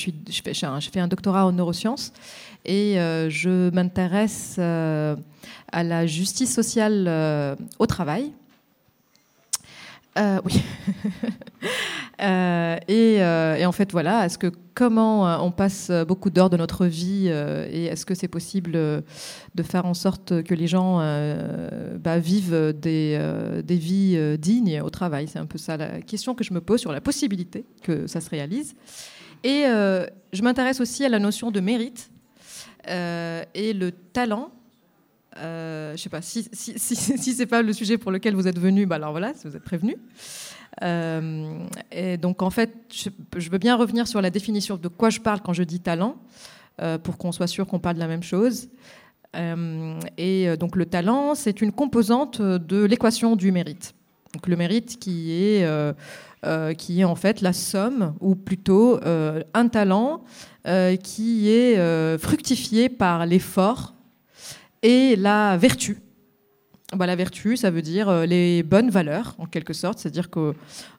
je, fais, un doctorat en neurosciences et je m'intéresse à la justice sociale au travail. oui. Euh, euh, et, en fait, voilà, est-ce que comment euh, on passe beaucoup d'heures de notre vie et est-ce que c'est possible de faire en sorte que les gens bah, vivent des, vies dignes au travail? C'est un peu ça la question que je me pose sur la possibilité que ça se réalise. Et je m'intéresse aussi à la notion de mérite et le talent. je ne sais pas si, si, si, c'est pas le sujet pour lequel vous êtes venu, bah alors voilà, vous êtes prévenu. Euh, et donc en fait, je, veux bien revenir sur la définition de quoi je parle quand je dis talent, euh, pour qu'on soit sûr qu'on parle de la même chose. Euh, et donc le talent, c'est une composante de l'équation du mérite. Donc le mérite qui est, qui est en fait la somme, ou plutôt un talent qui est fructifié par l'effort et la vertu. Bah, la vertu, ça veut dire euh, les bonnes valeurs, en quelque sorte. C'est-à-dire qu'on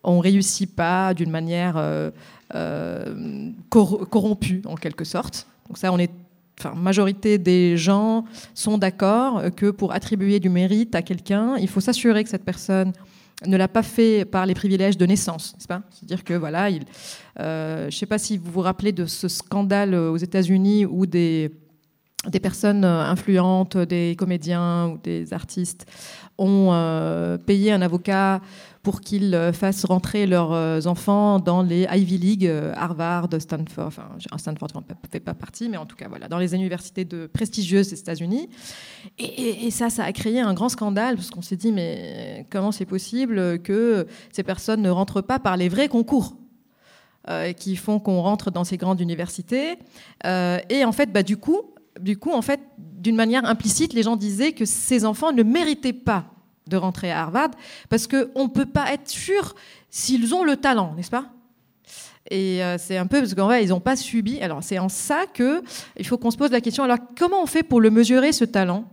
ne réussit pas d'une manière euh, euh, corrompue, en quelque sorte. Donc ça, on est, enfin, majorité des gens sont d'accord que pour attribuer du mérite à quelqu'un, il faut s'assurer que cette personne ne l'a pas fait par les privilèges de naissance, C'est-à-dire que voilà, il, je ne sais pas si vous vous rappelez de ce scandale aux États-Unis où des des personnes euh, influentes, des comédiens ou des artistes ont euh, payé un avocat pour qu'il euh, fasse rentrer leurs enfants dans les Ivy League, Harvard, Stanford, enfin Stanford ne fait pas partie, mais en tout cas voilà, dans les universités de prestigieuses des États-Unis. Et, ça, ça a créé un grand scandale parce qu'on s'est dit mais comment c'est possible que ces personnes ne rentrent pas par les vrais concours qui font qu'on rentre dans ces grandes universités. et en fait, bah, du coup, du coup, en fait, d'une manière implicite, les gens disaient que ces enfants ne méritaient pas de rentrer à Harvard parce qu'on ne peut pas être sûr s'ils ont le talent, n'est-ce pas? Et euh, c'est un peu parce qu'en vrai, ils n'ont pas subi. Alors, c'est en ça que il faut qu'on se pose la question. Alors, comment on fait pour le mesurer ce talent?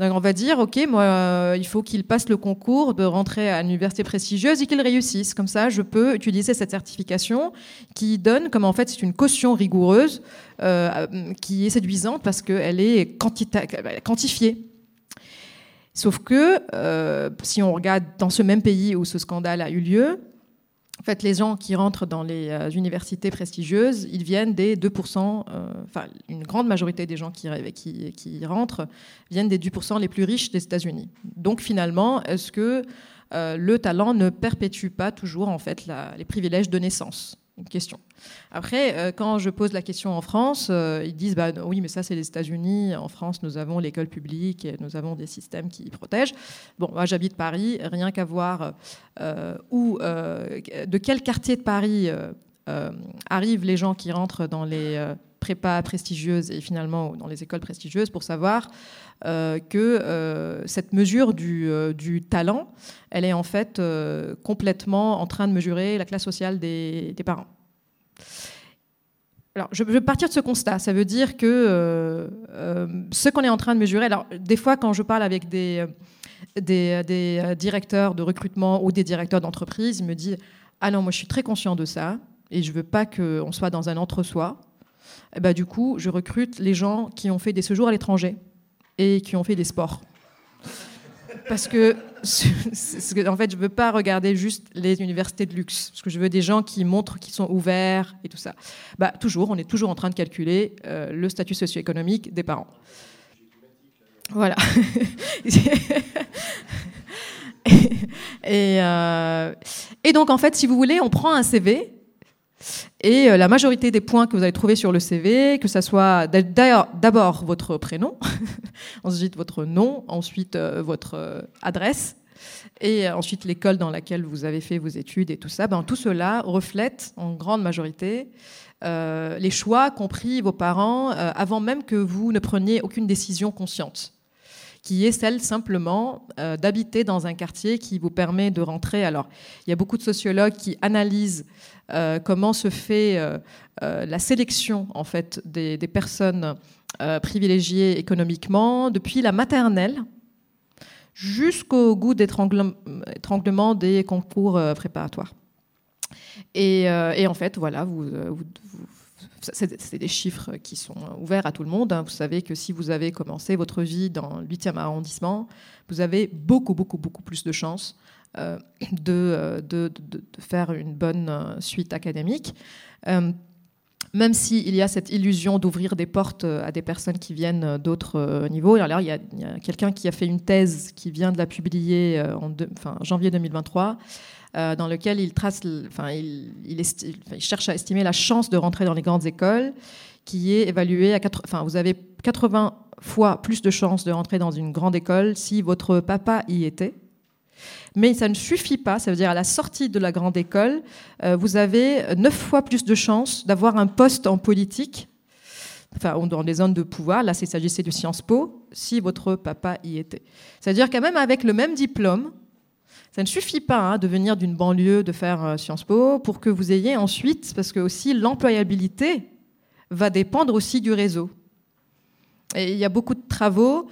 Donc on va dire, ok, moi, euh, il faut qu'il passe le concours de rentrer à l'université prestigieuse et qu'il réussisse. Comme ça, je peux utiliser cette certification qui donne, comme en fait c'est une caution rigoureuse, euh, qui est séduisante parce qu'elle est quantifiée. Sauf que euh, si on regarde dans ce même pays où ce scandale a eu lieu, en fait, les gens qui rentrent dans les euh, universités prestigieuses, ils viennent des 2%, euh, une grande majorité des gens qui, qui, rentrent viennent des 2% les plus riches des États-Unis. Donc, finalement, est-ce que le talent ne perpétue pas toujours, en fait, les privilèges de naissance? Une question. Après, euh, quand je pose la question en France, euh, ils disent bah, oui, mais ça, c'est les États-Unis. En France, nous avons l'école publique et nous avons des systèmes qui protègent. Bon, moi, j'habite Paris, rien qu'à voir euh, où, de quel quartier de Paris arrivent les gens qui rentrent dans les prépas prestigieuses et finalement dans les écoles prestigieuses pour savoir que cette mesure du, du, talent, elle est en fait complètement en train de mesurer la classe sociale des, parents. Alors, je vais partir de ce constat. Ça veut dire que euh, euh, ce qu'on est en train de mesurer. Alors, des fois, quand je parle avec des, des, directeurs de recrutement ou des directeurs d'entreprise, ils me disent Ah non, moi, je suis très conscient de ça et je veux pas qu'on soit dans un entre-soi. Et bah, du coup, je recrute les gens qui ont fait des séjours à l'étranger et qui ont fait des sports parce que, en fait, je veux pas regarder juste les universités de luxe, parce que je veux des gens qui montrent qu'ils sont ouverts et tout ça. Bah, toujours, on est toujours en train de calculer euh, le statut socio-économique des parents. Voilà. et, euh, et, donc, en fait, si vous voulez, on prend un CV et euh, la majorité des points que vous allez trouver sur le CV, que ce soit d'abord votre prénom, ensuite votre nom, ensuite euh, votre euh, adresse, et ensuite l'école dans laquelle vous avez fait vos études et tout ça, ben, tout cela reflète en grande majorité les choix qu'ont pris vos parents avant même que vous ne preniez aucune décision consciente qui est celle simplement d'habiter dans un quartier qui vous permet de rentrer. Alors, il y a beaucoup de sociologues qui analysent euh, comment se fait euh, euh, la sélection en fait des, personnes privilégiées économiquement depuis la maternelle jusqu'au goût d'étranglement des concours préparatoires. Et, en fait, voilà, vous, c'est des chiffres qui sont ouverts à tout le monde. Hein. Vous savez que si vous avez commencé votre vie dans le 8e arrondissement, vous avez beaucoup, beaucoup, beaucoup plus de chances de, de, faire une bonne suite académique même s'il y a cette illusion d'ouvrir des portes euh, à des personnes qui viennent euh, d'autres euh, niveaux. Alors, il y a, quelqu'un qui a fait une thèse qui vient de la publier en janvier 2023. Dans lequel il, trace, enfin, il, cherche à estimer la chance de rentrer dans les grandes écoles, qui est évaluée à enfin, vous avez 80 fois plus de chances de rentrer dans une grande école si votre papa y était. Mais ça ne suffit pas, ça veut dire à la sortie de la grande école, euh, vous avez neuf fois plus de chances d'avoir un poste en politique, enfin dans des zones de pouvoir, là il s'agissait de Sciences Po, si votre papa y était. C'est-à-dire quand même avec le même diplôme, ça ne suffit pas hein, de venir d'une banlieue, de faire euh, Sciences Po, pour que vous ayez ensuite, parce que aussi l'employabilité va dépendre aussi du réseau. Et il y a beaucoup de travaux.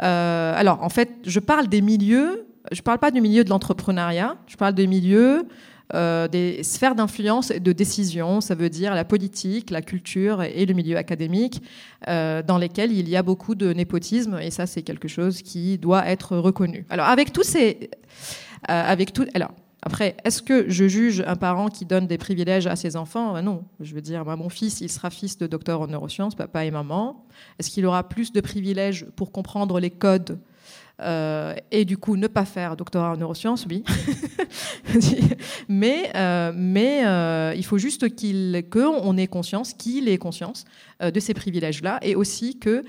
Euh, alors, en fait, je parle des milieux je ne parle pas du milieu de l'entrepreneuriat, je parle des milieux euh, des sphères d'influence et de décision, ça veut dire la politique, la culture et le milieu académique, dans lesquels il y a beaucoup de népotisme, et ça c'est quelque chose qui doit être reconnu. Alors avec tous ces... Euh, avec tout, alors, après, est-ce que je juge un parent qui donne des privilèges à ses enfants? Ben Non. Je veux dire, mon fils, il sera fils de docteur en neurosciences, papa et maman. Est-ce qu'il aura plus de privilèges pour comprendre les codes euh, et du coup ne pas faire doctorat en neurosciences, oui. mais euh, mais euh, il faut juste qu'on ait conscience, qu'il ait conscience de ces privilèges-là et aussi que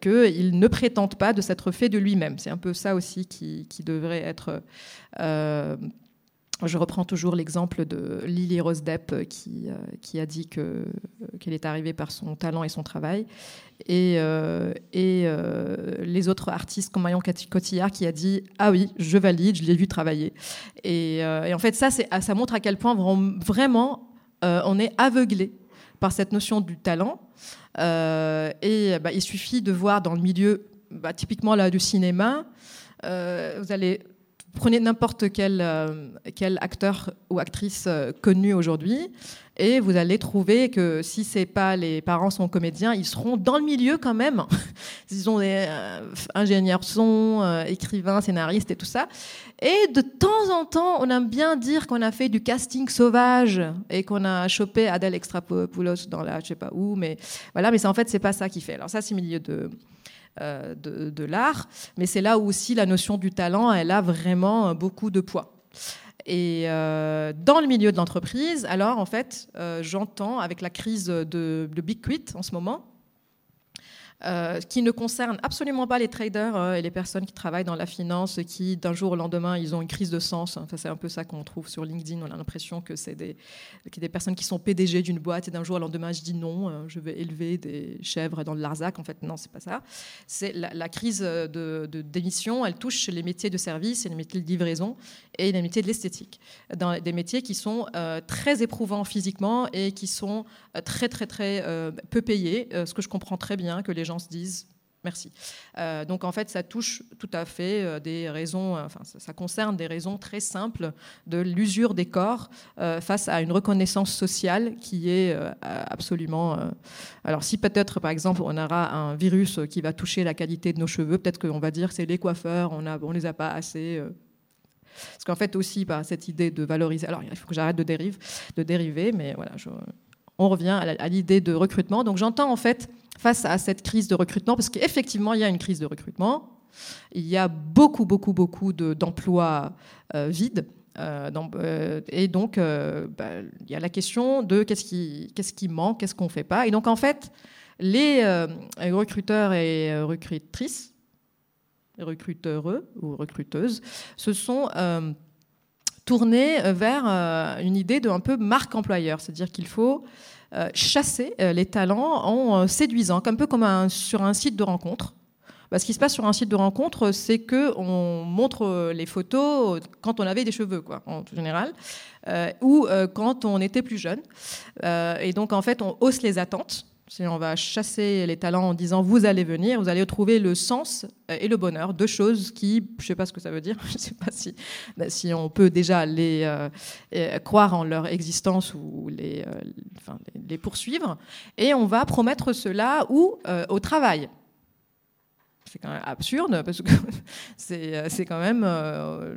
qu'il ne prétende pas de s'être fait de lui-même. C'est un peu ça aussi qui devrait être je reprends toujours l'exemple de Lily Rose Depp euh, qui, euh, qui a dit que, qu'elle est arrivée par son talent et son travail. Et, euh, et les autres artistes comme Marion Cotillard qui a dit Ah oui, je valide, je l'ai vu travailler. Et, en fait, ça, c'est, ça montre à quel point vraiment on est aveuglé par cette notion du talent. et bah, il suffit de voir dans le milieu, bah, typiquement là, du cinéma, vous allez prenez n'importe quel, euh, quel, acteur ou actrice euh, connu aujourd'hui et vous allez trouver que si c'est pas les parents sont comédiens, ils seront dans le milieu quand même. ils sont des euh, ingénieurs son, écrivains, scénaristes et tout ça. Et de temps en temps, on aime bien dire qu'on a fait du casting sauvage et qu'on a chopé Adèle Extrapoulos dans la je sais pas où, mais voilà. Mais en fait, c'est pas ça qui fait. Alors ça, c'est milieu de euh, de, l'art, mais c'est là où aussi la notion du talent, elle a vraiment beaucoup de poids. Et euh, dans le milieu de l'entreprise, alors en fait, euh, j'entends avec la crise de, de Big Quit en ce moment, euh, qui ne concerne absolument pas les traders euh, et les personnes qui travaillent dans la finance, qui d'un jour au lendemain, ils ont une crise de sens. Enfin, c'est un peu ça qu'on trouve sur LinkedIn. On a l'impression que c'est des, des, personnes qui sont PDG d'une boîte et d'un jour au lendemain, je dis non, euh, je vais élever des chèvres dans le Larzac. En fait, non, c'est pas ça. C'est la, crise de, démission, elle touche les métiers de service et les métiers de livraison et les métiers de l'esthétique. Dans des métiers qui sont très éprouvants physiquement et qui sont très, très, très peu payés. ce que je comprends très bien que les gens se disent merci. Euh, donc en fait, ça touche tout à fait euh, des raisons, euh, enfin ça, concerne des raisons très simples de l'usure des corps face à une reconnaissance sociale qui est absolument. alors si peut-être par exemple on aura un virus qui va toucher la qualité de nos cheveux, peut-être qu'on va dire c'est les coiffeurs, on a, on les a pas assez. parce qu'en fait aussi, par cette idée de valoriser. Alors il faut que j'arrête de, dérive, de dériver, mais voilà, on revient à l'idée de recrutement. Donc j'entends en fait face à cette crise de recrutement, parce qu'effectivement, il y a une crise de recrutement. Il y a beaucoup, beaucoup, beaucoup d'emplois euh, vides. Euh, euh, et donc, bah, il y a la question de qu'est-ce qui, manque, qu'est-ce qu'on ne fait pas. Et donc, en fait, les recruteurs et recrutrices, recruteurs ou recruteuses, se sont tournés vers une idée de un peu marque employeur. C'est-à-dire qu'il faut chasser euh, les talents en euh, séduisant, un peu comme sur un site de rencontre. Bah, ce qui se passe sur un site de rencontre, c'est que on montre les photos quand on avait des cheveux, quoi, en général, ou quand on était plus jeune. et donc, en fait, on hausse les attentes Si on va chasser les talents en disant vous allez venir, vous allez trouver le sens et le bonheur, deux choses qui, je ne sais pas ce que ça veut dire, je ne sais pas si, bah, si on peut déjà les croire en leur existence ou les, les, poursuivre. Et on va promettre cela ou au travail c'est quand même absurde parce que c'est quand même euh,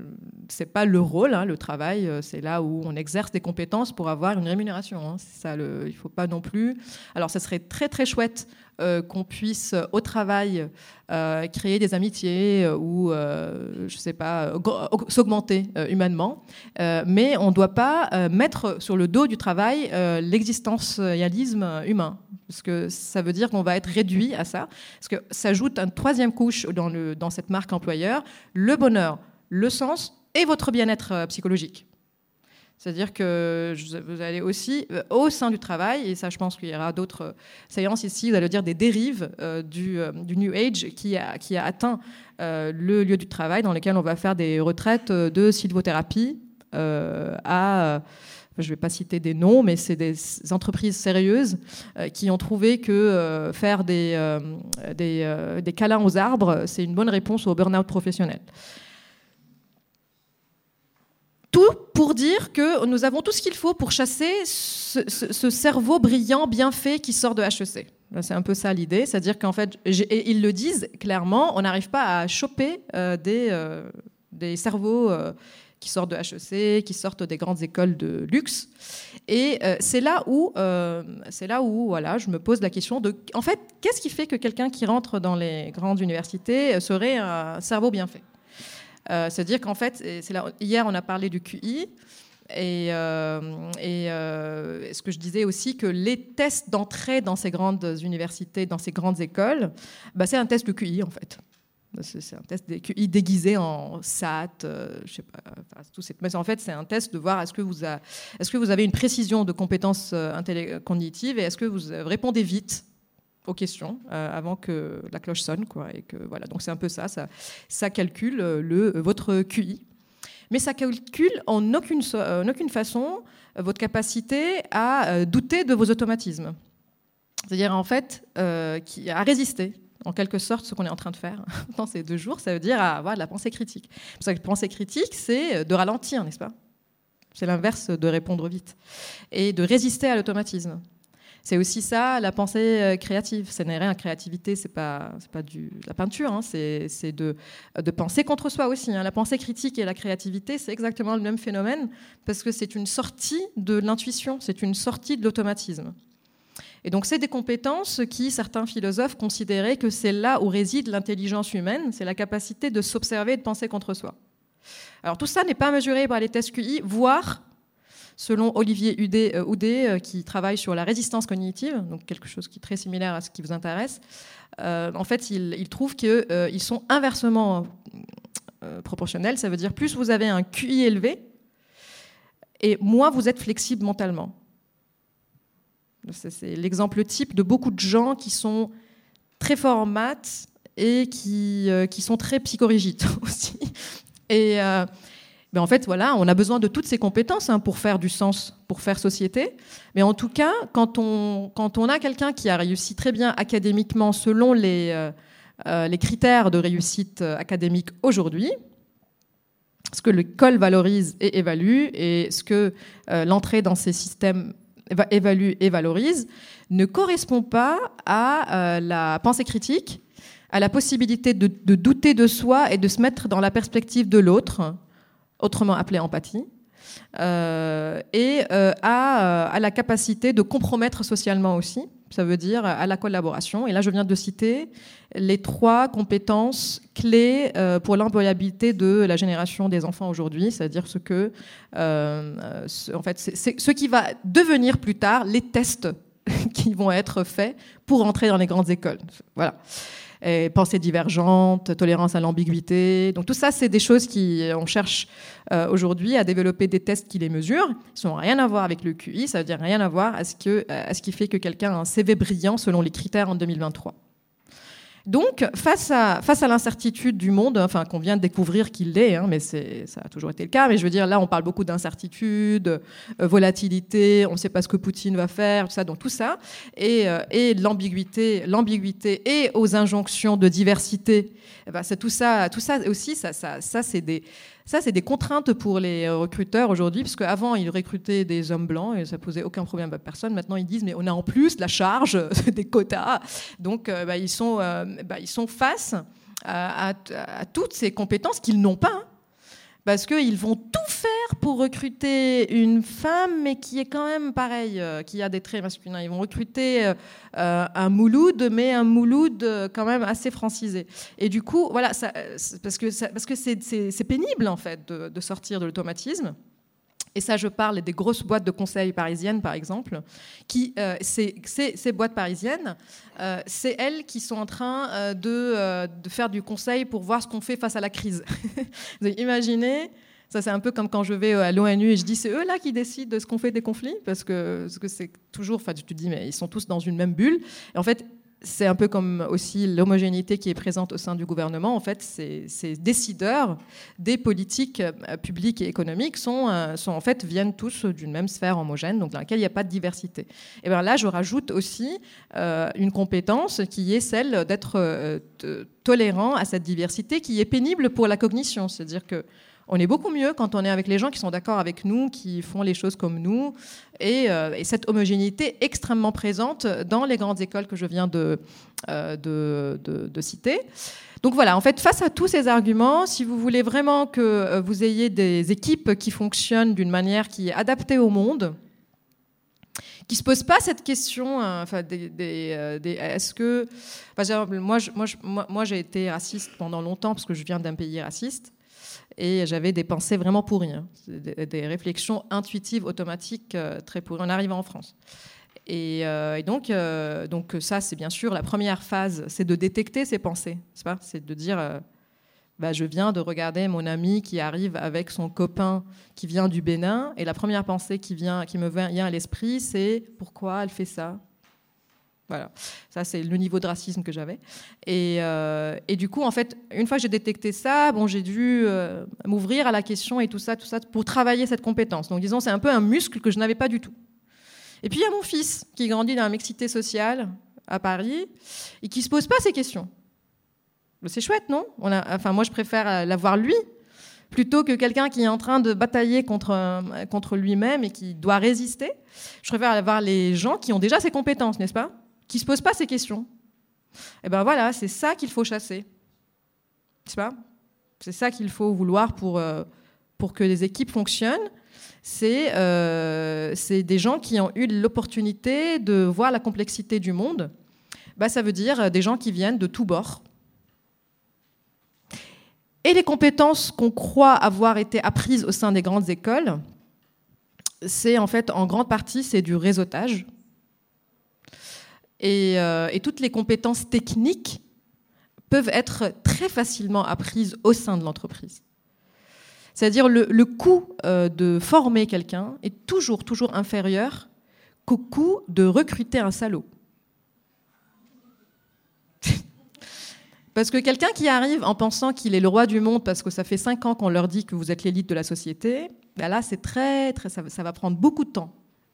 c'est pas le rôle hein, le travail euh, c'est là où on exerce des compétences pour avoir une rémunération hein. ça il faut pas non plus alors ça serait très très chouette euh, qu'on puisse au travail euh, créer des amitiés euh, ou, je sais pas, s'augmenter humainement. mais on ne doit pas mettre sur le dos du travail l'existentialisme humain. Parce que ça veut dire qu'on va être réduit à ça. Parce que s'ajoute une troisième couche dans, le, dans cette marque employeur, le bonheur, le sens et votre bien-être psychologique. C'est-à-dire que vous allez aussi, euh, au sein du travail, et ça je pense qu'il y aura d'autres euh, séances ici, vous allez dire des dérives euh, du, New Age qui a, qui a atteint le lieu du travail dans lequel on va faire des retraites de sylvothérapie à je ne vais pas citer des noms, mais c'est des entreprises sérieuses qui ont trouvé que faire des, des, des, câlins aux arbres, c'est une bonne réponse au burn-out professionnel. Tout pour dire que nous avons tout ce qu'il faut pour chasser ce, cerveau brillant, bien fait qui sort de HEC. C'est un peu ça l'idée, c'est-à-dire qu'en fait, et ils le disent clairement, on n'arrive pas à choper euh, des, euh, des cerveaux euh, qui sortent de HEC, qui sortent des grandes écoles de luxe. Et c'est là où, c'est là où, voilà, je me pose la question de, en fait, qu'est-ce qui fait que quelqu'un qui rentre dans les grandes universités serait un cerveau bien fait? C'est-à-dire qu'en fait, hier on a parlé du QI. Et, euh, euh, ce que je disais aussi, que les tests d'entrée dans ces grandes universités, dans ces grandes écoles, bah, c'est un test de QI en fait. C'est un test de QI déguisé en SAT, je sais pas, tout Mais en fait, c'est un test de voir est-ce que, vous est-ce que vous avez une précision de compétences cognitives et est-ce que vous répondez vite aux questions euh, avant que la cloche sonne. Quoi, et que, voilà, donc c'est un peu ça, ça, calcule euh, le, votre QI. Mais ça calcule en aucune, façon euh, votre capacité à douter de vos automatismes. C'est-à-dire en fait à résister en quelque sorte ce qu'on est en train de faire dans ces deux jours, ça veut dire avoir de la pensée critique. Parce que la pensée critique, c'est de ralentir, n'est-ce pas? C'est l'inverse de répondre vite. Et de résister à l'automatisme. C'est aussi ça, la pensée euh, créative. Ce n'est rien, créativité, c'est pas, pas du, la peinture, hein. c'est, de, de penser contre soi aussi. Hein. La pensée critique et la créativité, c'est exactement le même phénomène, parce que c'est une sortie de l'intuition, c'est une sortie de l'automatisme. Et donc, c'est des compétences qui, certains philosophes considéraient que c'est là où réside l'intelligence humaine, c'est la capacité de s'observer et de penser contre soi. Alors, tout ça n'est pas mesuré par les tests QI, voire Selon Olivier Houdet, euh, euh, qui travaille sur la résistance cognitive, donc quelque chose qui est très similaire à ce qui vous intéresse, euh, en fait, il, trouve qu'ils sont inversement proportionnels. Ça veut dire plus vous avez un QI élevé, et moins vous êtes flexible mentalement. C'est l'exemple type de beaucoup de gens qui sont très forts en maths et qui, qui sont très psychorigides aussi. Et, mais en fait, voilà, on a besoin de toutes ces compétences hein, pour faire du sens, pour faire société. Mais en tout cas, quand on, quand on a quelqu'un qui a réussi très bien académiquement selon les, euh, euh, les critères de réussite euh, académique aujourd'hui, ce que l'école valorise et évalue, et ce que l'entrée dans ces systèmes évalue et valorise, ne correspond pas à la pensée critique, à la possibilité de douter de soi et de se mettre dans la perspective de l'autre autrement appelée empathie, euh, et euh, à, à, la capacité de compromettre socialement aussi, ça veut dire à la collaboration. Et là, je viens de citer les trois compétences clés euh, pour l'employabilité de la génération des enfants aujourd'hui, c'est-à-dire ce que, en fait, c'est ce qui va devenir plus tard les tests qui vont être faits pour entrer dans les grandes écoles. Voilà pensée divergente, tolérance à l'ambiguïté. Donc tout ça, c'est des choses qui on cherche euh, aujourd'hui à développer des tests qui les mesurent. Ils n'ont rien à voir avec le QI, ça veut dire rien à voir à ce, à ce qui fait que quelqu'un a un CV brillant selon les critères en 2023. Donc, face à, face à l'incertitude du monde, enfin, qu'on vient de découvrir qu'il l'est, hein, mais ça a toujours été le cas, mais je veux dire, là, on parle beaucoup d'incertitude, euh, volatilité, on ne sait pas ce que Poutine va faire, tout ça, donc tout ça, et, euh, l'ambiguïté, l'ambiguïté et aux injonctions de diversité, eh ben, tout ça, tout ça aussi, ça, ça, ça c'est des ça, c'est des contraintes pour les euh, recruteurs aujourd'hui, parce qu'avant, ils recrutaient des hommes blancs et ça posait aucun problème à personne. Maintenant, ils disent, mais on a en plus la charge des quotas. Donc, euh, bah, ils, sont, euh, bah, ils sont face à, toutes ces compétences qu'ils n'ont pas. Parce qu'ils vont tout faire pour recruter une femme, mais qui est quand même pareil, euh, qui a des traits masculins. Ils vont recruter euh, euh, un Mouloud, mais un Mouloud quand même assez francisé. Et du coup, voilà, parce que, parce que c'est pénible en fait de sortir de l'automatisme. Et ça, je parle des grosses boîtes de conseil parisiennes, par exemple, qui, euh, ces, boîtes parisiennes, euh, c'est elles qui sont en train euh, de, faire du conseil pour voir ce qu'on fait face à la crise. imaginez, ça c'est un peu comme quand je vais à l'ONU et je dis c'est eux là qui décident de ce qu'on fait des conflits, parce que c'est toujours, enfin tu te dis mais ils sont tous dans une même bulle. Et en fait, c'est un peu comme aussi l'homogénéité qui est présente au sein du gouvernement. En fait, ces, décideurs des politiques euh, publiques et économiques sont, euh, sont en fait viennent tous d'une même sphère homogène, donc dans laquelle il n'y a pas de diversité. Et bien là, je rajoute aussi euh, une compétence qui est celle d'être tolérant à cette diversité, qui est pénible pour la cognition, c'est-à-dire que on est beaucoup mieux quand on est avec les gens qui sont d'accord avec nous, qui font les choses comme nous, et, euh, cette homogénéité extrêmement présente dans les grandes écoles que je viens de, euh, de, citer. Donc voilà, en fait, face à tous ces arguments, si vous voulez vraiment que euh, vous ayez des équipes qui fonctionnent d'une manière qui est adaptée au monde, qui se posent pas cette question, enfin, des, est-ce que, moi j'ai été raciste pendant longtemps parce que je viens d'un pays raciste et j'avais des pensées vraiment pourries, hein. des, réflexions intuitives, automatiques, euh, très pourries en arrivant en France. Et, euh, donc, euh, donc ça, c'est bien sûr la première phase, c'est de détecter ces pensées, c'est pas? C'est de dire, bah, je viens de regarder mon ami qui arrive avec son copain qui vient du Bénin, et la première pensée qui vient, qui me vient à l'esprit, c'est pourquoi elle fait ça? Voilà, ça c'est le niveau de racisme que j'avais. Et, euh, et, du coup, en fait, une fois que j'ai détecté ça, bon, j'ai dû euh, m'ouvrir à la question et tout ça, tout ça, pour travailler cette compétence. Donc, disons, c'est un peu un muscle que je n'avais pas du tout. Et puis, il y a mon fils qui grandit dans la mixité sociale à Paris et qui se pose pas ces questions. C'est chouette, non? On a, Enfin, moi, je préfère l'avoir lui plutôt que quelqu'un qui est en train de batailler contre, contre lui-même et qui doit résister. Je préfère avoir les gens qui ont déjà ces compétences, n'est-ce pas? Qui ne se posent pas ces questions. Et eh ben voilà, c'est ça qu'il faut chasser. C'est C'est ça qu'il faut vouloir pour, euh, pour que les équipes fonctionnent. C'est euh, des gens qui ont eu l'opportunité de voir la complexité du monde. Bah, ça veut dire des gens qui viennent de tous bords. Et les compétences qu'on croit avoir été apprises au sein des grandes écoles, c'est en fait en grande partie c'est du réseautage. Euh, et, toutes les compétences techniques peuvent être très facilement apprises au sein de l'entreprise. C'est-à-dire le, le coût euh, de former quelqu'un est toujours, toujours inférieur qu'au coût de recruter un salaud. parce que quelqu'un qui arrive en pensant qu'il est le roi du monde parce que ça fait cinq ans qu'on leur dit que vous êtes l'élite de la société, ben là, c'est très, très, ça va prendre beaucoup de temps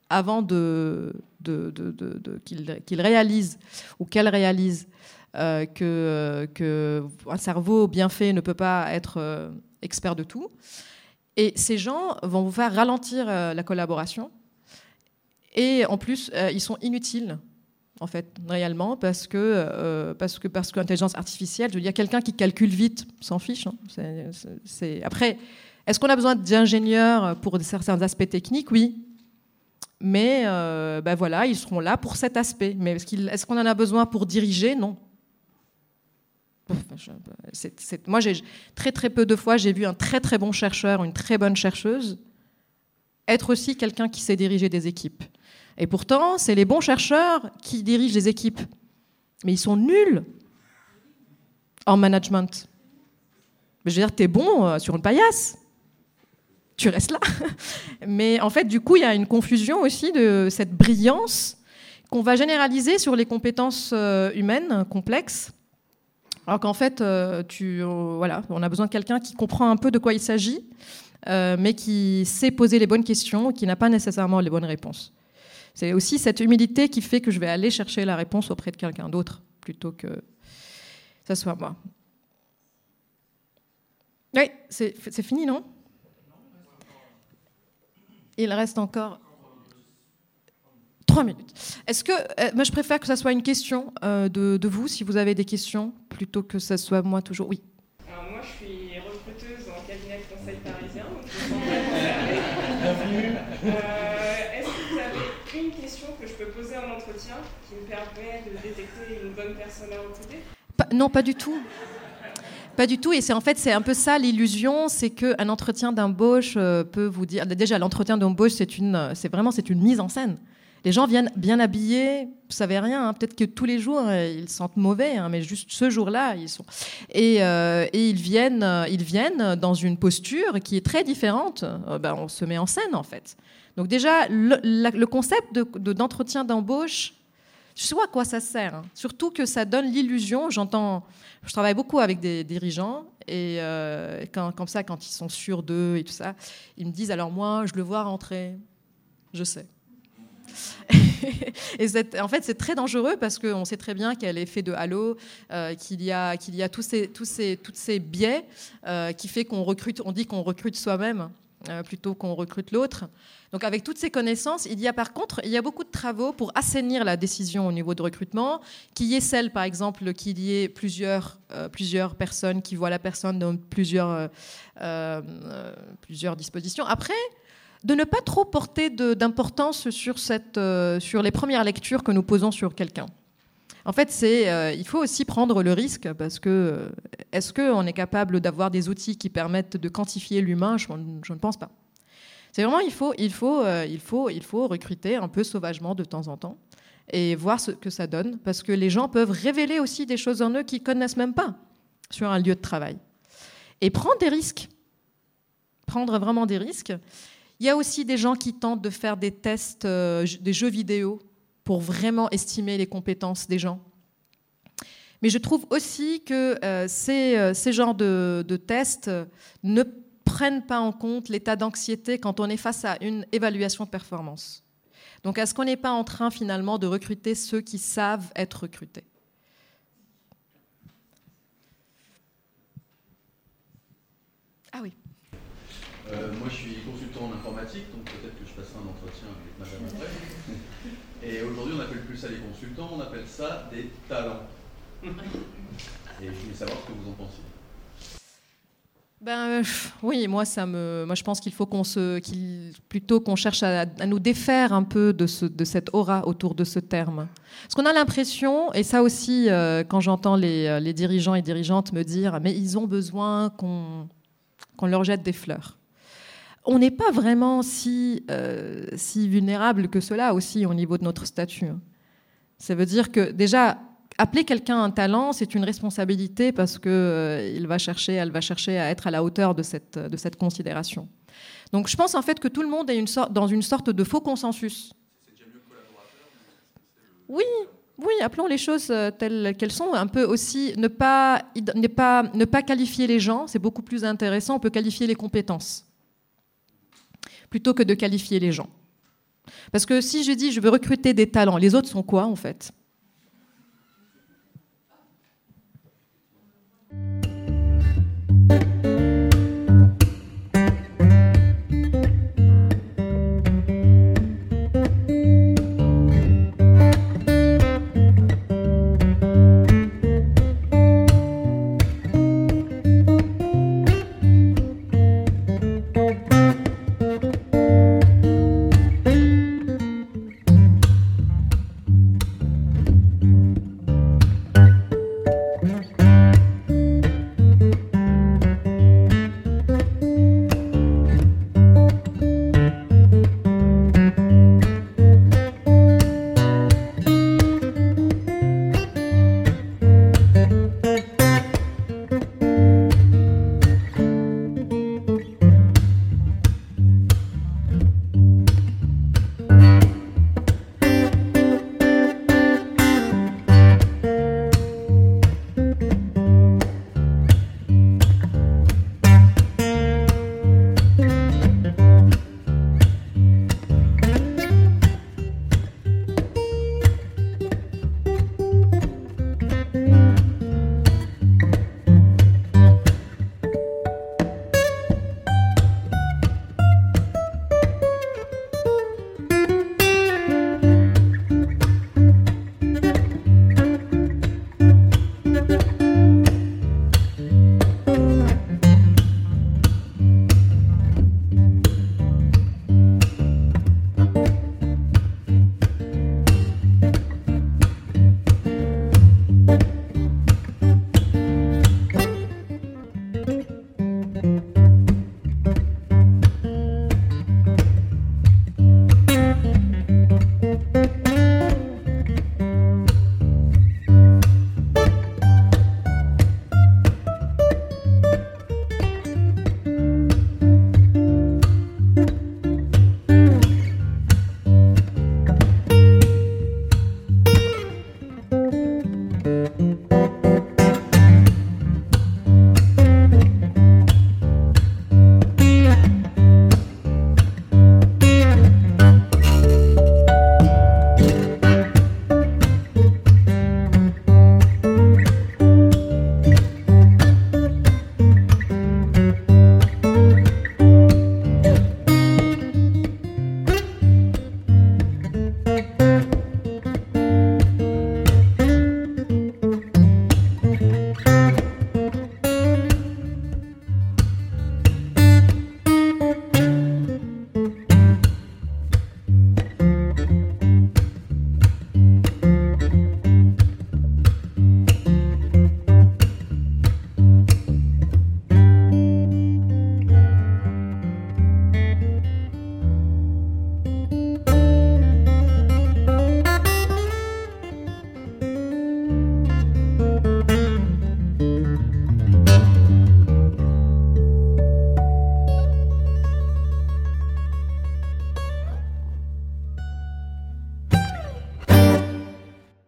avant de, qu'il réalise ou qu'elle réalise euh, que, un cerveau bien fait ne peut pas être euh, expert de tout. Et ces gens vont vous faire ralentir euh, la collaboration. Et en plus, ils sont inutiles, en fait, réellement, parce que parce que parce que l'intelligence artificielle, je veux dire, quelqu'un qui calcule vite s'en fiche. Hein. Après, est-ce qu'on a besoin d'ingénieurs pour certains aspects techniques? Oui, mais ben voilà, ils seront là pour cet aspect. Mais est-ce qu'on en a besoin pour diriger? Non. moi, très très peu de fois, j'ai vu un très très bon chercheur, une très bonne chercheuse, être aussi quelqu'un qui sait diriger des équipes. Et pourtant, c'est les bons chercheurs qui dirigent les équipes. Mais ils sont nuls en management. Je veux dire, tu es bon euh, sur une paillasse tu restes là. Mais en fait, du coup, il y a une confusion aussi de cette brillance qu'on va généraliser sur les compétences euh, humaines complexes Alors qu'en fait, tu, voilà, on a besoin de quelqu'un qui comprend un peu de quoi il s'agit, mais qui sait poser les bonnes questions, qui n'a pas nécessairement les bonnes réponses. C'est aussi cette humilité qui fait que je vais aller chercher la réponse auprès de quelqu'un d'autre plutôt que ça soit moi. Oui, c'est fini, non? Il reste encore trois minutes. Est-ce que, euh, moi je préfère que ça soit une question euh, de, vous, si vous avez des questions, plutôt que ça soit moi toujours. Oui. Alors moi je suis recruteuse en cabinet de conseil parisien. Euh, est-ce que vous avez une question que je peux poser en entretien qui me permet de détecter une bonne personne à recruter Non, pas du tout. Pas du tout. Et c'est en fait, c'est un peu ça l'illusion, c'est qu'un entretien d'embauche euh, peut vous dire. Déjà, l'entretien d'embauche, c'est une, c'est vraiment, c'est une mise en scène. Les gens viennent bien habillés, vous savez rien. Hein. Peut-être que tous les jours euh, ils sentent mauvais, hein, mais juste ce jour-là, ils sont. Et, euh, et, ils viennent, ils viennent dans une posture qui est très différente. Ben, on se met en scène en fait. Donc déjà, le, concept de, d'entretien d'embauche, je sais à quoi ça sert. Hein. Surtout que ça donne l'illusion. J'entends, je travaille beaucoup avec des dirigeants et euh, quand, comme ça, quand ils sont sûrs d'eux et tout ça, ils me disent alors moi, je le vois rentrer, je sais. et en fait, c'est très dangereux parce qu'on sait très bien qu'il y a l'effet de halo, euh, qu'il y a, qu'il y a tous ces, tous ces, ces biais euh, qui fait qu'on recrute, on dit qu'on recrute soi-même plutôt qu'on recrute l'autre. Donc avec toutes ces connaissances, il y a par contre, il y a beaucoup de travaux pour assainir la décision au niveau de recrutement, qu'il y ait celle, par exemple, qu'il y ait plusieurs, euh, plusieurs personnes qui voient la personne dans plusieurs, euh, euh, plusieurs dispositions. Après, de ne pas trop porter d'importance sur, sur les premières lectures que nous posons sur quelqu'un. En fait, c'est, il faut aussi prendre le risque parce que est-ce qu'on est capable d'avoir des outils qui permettent de quantifier l'humain? Je, ne pense pas. C'est vraiment, il faut, il, faut, euh, il, faut, il faut recruter un peu sauvagement de temps en temps et voir ce que ça donne, parce que les gens peuvent révéler aussi des choses en eux qu'ils connaissent même pas sur un lieu de travail. Et prendre des risques, prendre vraiment des risques. Il y a aussi des gens qui tentent de faire des tests, euh, des jeux vidéo, pour vraiment estimer les compétences des gens. Mais je trouve aussi que euh, ces, ces, genres de, de tests ne prennent pas en compte l'état d'anxiété quand on est face à une évaluation de performance. Donc est-ce qu'on n'est pas en train finalement de recruter ceux qui savent être recrutés? Ah oui. Euh, moi je suis consultant en informatique, donc peut-être que je passerai un entretien avec madame après. Et aujourd'hui on appelle plus ça les consultants, on appelle ça des talents. Et je voulais savoir ce que vous en pensez ben, oui, moi, ça me, moi je pense qu'il faut qu'on se, qu'il, plutôt qu'on cherche à, nous défaire un peu de, ce, de cette aura autour de ce terme. Parce qu'on a l'impression, et ça aussi, euh, quand j'entends les, euh, les, dirigeants et dirigeantes me dire, mais ils ont besoin qu'on, qu'on leur jette des fleurs. On n'est pas vraiment si, euh, si vulnérable que cela aussi au niveau de notre statut. Ça veut dire que déjà, appeler quelqu'un un talent, c'est une responsabilité parce que euh, il va chercher, elle va chercher à être à la hauteur de cette, de cette considération. Donc je pense en fait que tout le monde est dans une sorte de faux consensus. Oui, oui, appelons les choses euh, telles qu'elles sont. Un peu aussi, ne pas, ne pas, ne pas qualifier les gens, c'est beaucoup plus intéressant. On peut qualifier les compétences plutôt que de qualifier les gens. Parce que si je dis je veux recruter des talents, les autres sont quoi en fait?